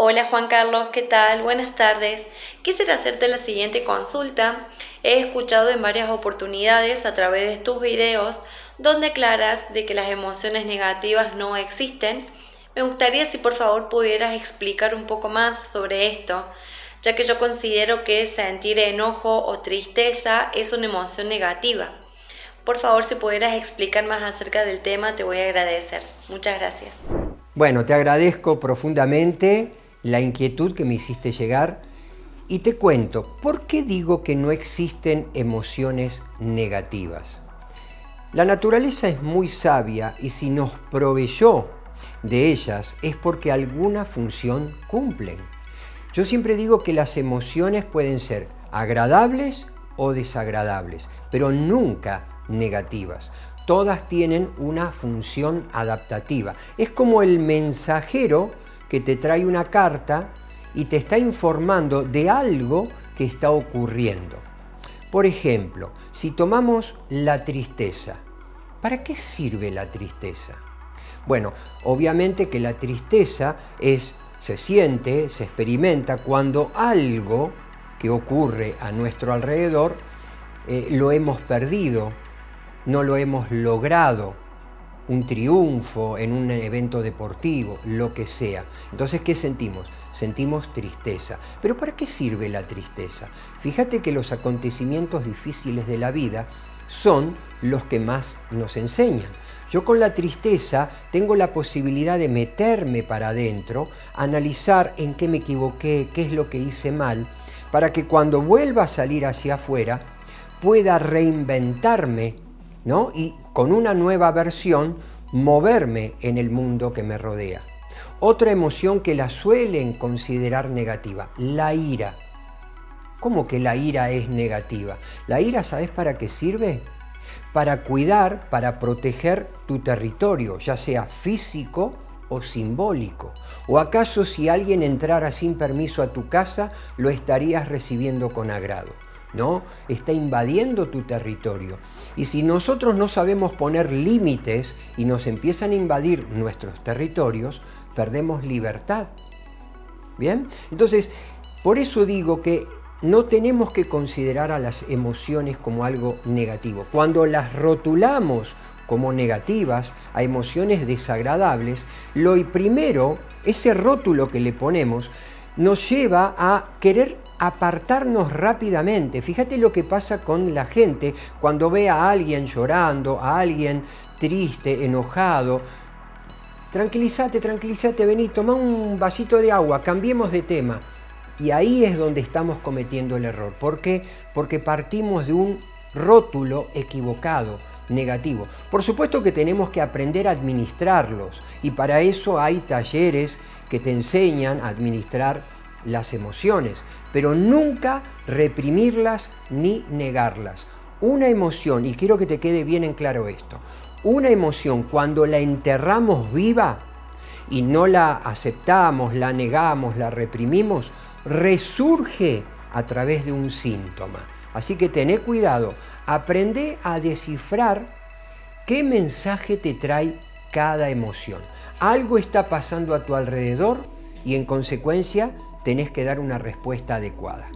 Hola Juan Carlos, ¿qué tal? Buenas tardes. Quisiera hacerte la siguiente consulta. He escuchado en varias oportunidades a través de tus videos donde aclaras de que las emociones negativas no existen. Me gustaría si por favor pudieras explicar un poco más sobre esto, ya que yo considero que sentir enojo o tristeza es una emoción negativa. Por favor, si pudieras explicar más acerca del tema, te voy a agradecer. Muchas gracias. Bueno, te agradezco profundamente la inquietud que me hiciste llegar y te cuento, ¿por qué digo que no existen emociones negativas? La naturaleza es muy sabia y si nos proveyó de ellas es porque alguna función cumplen. Yo siempre digo que las emociones pueden ser agradables o desagradables, pero nunca negativas. Todas tienen una función adaptativa. Es como el mensajero que te trae una carta y te está informando de algo que está ocurriendo. Por ejemplo, si tomamos la tristeza, ¿para qué sirve la tristeza? Bueno, obviamente que la tristeza es, se siente, se experimenta cuando algo que ocurre a nuestro alrededor eh, lo hemos perdido, no lo hemos logrado, un triunfo en un evento deportivo, lo que sea. Entonces, ¿qué sentimos? Sentimos tristeza. Pero ¿para qué sirve la tristeza? Fíjate que los acontecimientos difíciles de la vida son los que más nos enseñan. Yo con la tristeza tengo la posibilidad de meterme para adentro, analizar en qué me equivoqué, qué es lo que hice mal, para que cuando vuelva a salir hacia afuera pueda reinventarme y con una nueva versión moverme en el mundo que me rodea. Otra emoción que la suelen considerar negativa, la ira. ¿Cómo que la ira es negativa? La ira, ¿sabes para qué sirve? Para cuidar, para proteger tu territorio, ya sea físico o simbólico. ¿O acaso si alguien entrara sin permiso a tu casa, lo estarías recibiendo con agrado? ¿No? Está invadiendo tu territorio. Y si nosotros no sabemos poner límites y nos empiezan a invadir nuestros territorios, perdemos libertad. ¿Bien? Entonces, por eso digo que no tenemos que considerar a las emociones como algo negativo. Cuando las rotulamos como negativas, a emociones desagradables, lo primero, ese rótulo que le ponemos, nos lleva a querer apartarnos rápidamente. Fíjate lo que pasa con la gente cuando ve a alguien llorando, a alguien triste, enojado. Tranquilízate, tranquilízate, vení, toma un vasito de agua, cambiemos de tema. Y ahí es donde estamos cometiendo el error. ¿Por qué? Porque partimos de un rótulo equivocado, negativo. Por supuesto que tenemos que aprender a administrarlos y para eso hay talleres que te enseñan a administrar las emociones, pero nunca reprimirlas ni negarlas. Una emoción, y quiero que te quede bien en claro esto, una emoción cuando la enterramos viva y no la aceptamos, la negamos, la reprimimos, resurge a través de un síntoma. Así que tené cuidado, aprende a descifrar qué mensaje te trae cada emoción. Algo está pasando a tu alrededor y en consecuencia tenés que dar una respuesta adecuada.